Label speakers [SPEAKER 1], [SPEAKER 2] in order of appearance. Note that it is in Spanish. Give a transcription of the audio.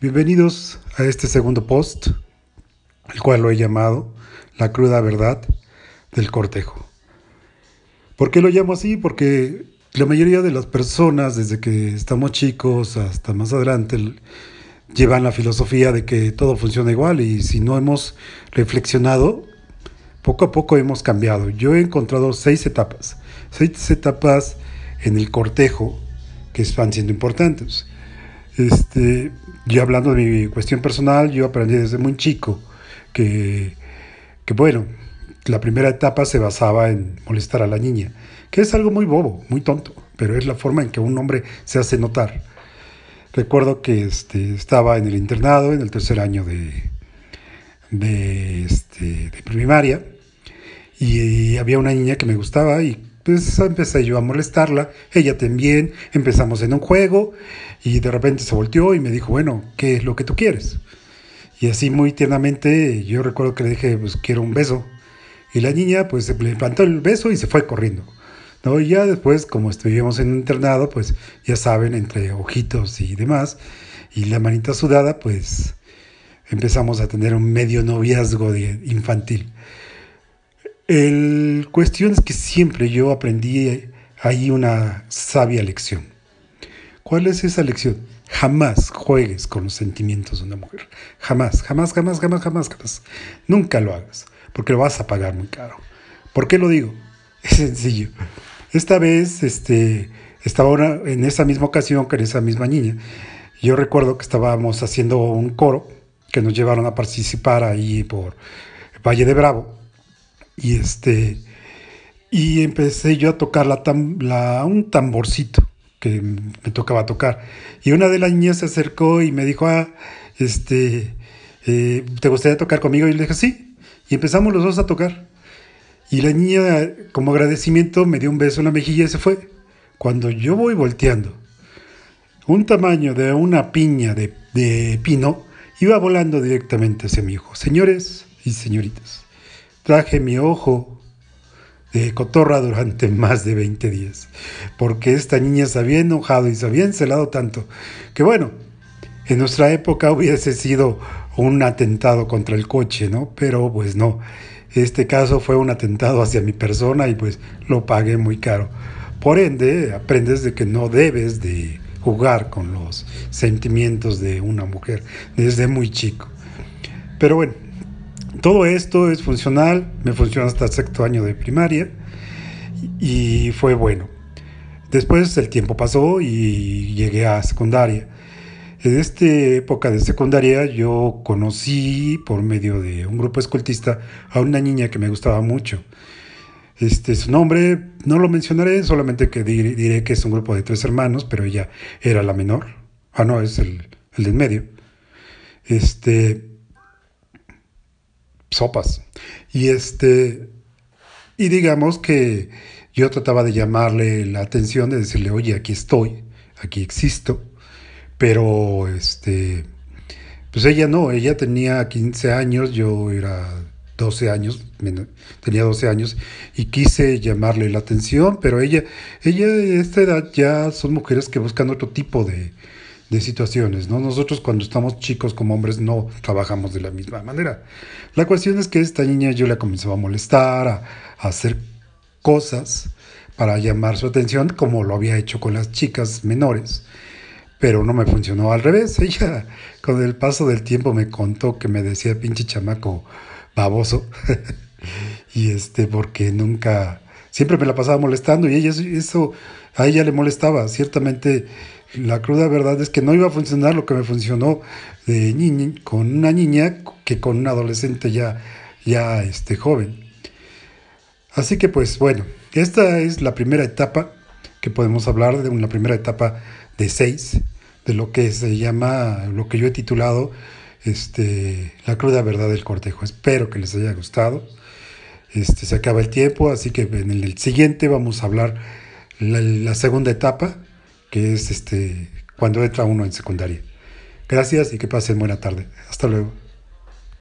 [SPEAKER 1] Bienvenidos a este segundo post, el cual lo he llamado La cruda verdad del cortejo. ¿Por qué lo llamo así? Porque la mayoría de las personas, desde que estamos chicos hasta más adelante, llevan la filosofía de que todo funciona igual y si no hemos reflexionado, poco a poco hemos cambiado. Yo he encontrado seis etapas, seis etapas en el cortejo que están siendo importantes. Este, yo hablando de mi cuestión personal, yo aprendí desde muy chico que, que, bueno, la primera etapa se basaba en molestar a la niña, que es algo muy bobo, muy tonto, pero es la forma en que un hombre se hace notar. Recuerdo que este, estaba en el internado, en el tercer año de, de, este, primaria, y había una niña que me gustaba y pues empecé yo a molestarla, ella también, empezamos en un juego y de repente se volteó y me dijo, bueno, ¿qué es lo que tú quieres? Y así muy tiernamente yo recuerdo que le dije, pues quiero un beso. Y la niña pues le plantó el beso y se fue corriendo. ¿no? Y ya después, como estuvimos en un internado, pues ya saben, entre ojitos y demás, y la manita sudada, pues empezamos a tener un medio noviazgo infantil. El cuestión es que siempre yo aprendí ahí una sabia lección. ¿Cuál es esa lección? Jamás juegues con los sentimientos de una mujer. Jamás, jamás, jamás, jamás, jamás, jamás. Nunca lo hagas, porque lo vas a pagar muy caro. ¿Por qué lo digo? Es sencillo. Esta vez, este, estaba en esa misma ocasión que esa misma niña. Yo recuerdo que estábamos haciendo un coro que nos llevaron a participar ahí por Valle de Bravo y este y empecé yo a tocar la, un tamborcito que me tocaba tocar. Y una de las niñas se acercó y me dijo, ah, este, eh, ¿te gustaría tocar conmigo? Y le dije, sí. Y empezamos los dos a tocar. Y la niña, como agradecimiento, me dio un beso en la mejilla y se fue. Cuando yo voy volteando, un tamaño de una piña de, de pino iba volando directamente hacia mi hijo. Señores y señoritas, traje mi ojo de cotorra durante más de 20 días, porque esta niña se había enojado y se había encelado tanto, que bueno, en nuestra época hubiese sido un atentado contra el coche, ¿no? Pero pues no, este caso fue un atentado hacia mi persona y pues lo pagué muy caro. Por ende, aprendes de que no debes de jugar con los sentimientos de una mujer desde muy chico. Pero bueno, todo esto es funcional, me funcionó hasta el sexto año de primaria y fue bueno. Después el tiempo pasó y llegué a secundaria. En esta época de secundaria yo conocí por medio de un grupo escoltista a una niña que me gustaba mucho. Este, su nombre no lo mencionaré, solamente que diré, que es un grupo de tres hermanos, pero ella era la menor. Ah, no, es el, el del medio. Este, sopas. Y este, y digamos que yo trataba de llamarle la atención, de decirle, oye, aquí estoy, aquí existo, pero este, pues ella no, ella tenía 15 años, yo era 12 años, tenía 12 años, y quise llamarle la atención, pero ella, ella de esta edad ya son mujeres que buscan otro tipo de, de situaciones, ¿no? Nosotros cuando estamos chicos como hombres no trabajamos de la misma manera. La cuestión es que esta niña yo le comenzaba a molestar, a, hacer cosas para llamar su atención, como lo había hecho con las chicas menores, pero no me funcionó al revés. Ella con el paso del tiempo me contó que me decía pinche chamaco baboso, y este, porque nunca, siempre me la pasaba molestando y ella eso a ella le molestaba, ciertamente la cruda verdad es que no iba a funcionar lo que me funcionó de niña, con una niña que con un adolescente ya, ya este, joven. Así que pues bueno, esta es la primera etapa que podemos hablar de una primera etapa de seis, de lo que se llama, lo que yo he titulado este, la cruda verdad del cortejo. Espero que les haya gustado. Este, se acaba el tiempo, así que en el siguiente vamos a hablar la segunda etapa, que es este cuando entra uno en secundaria. Gracias y que pasen buena tarde. Hasta luego.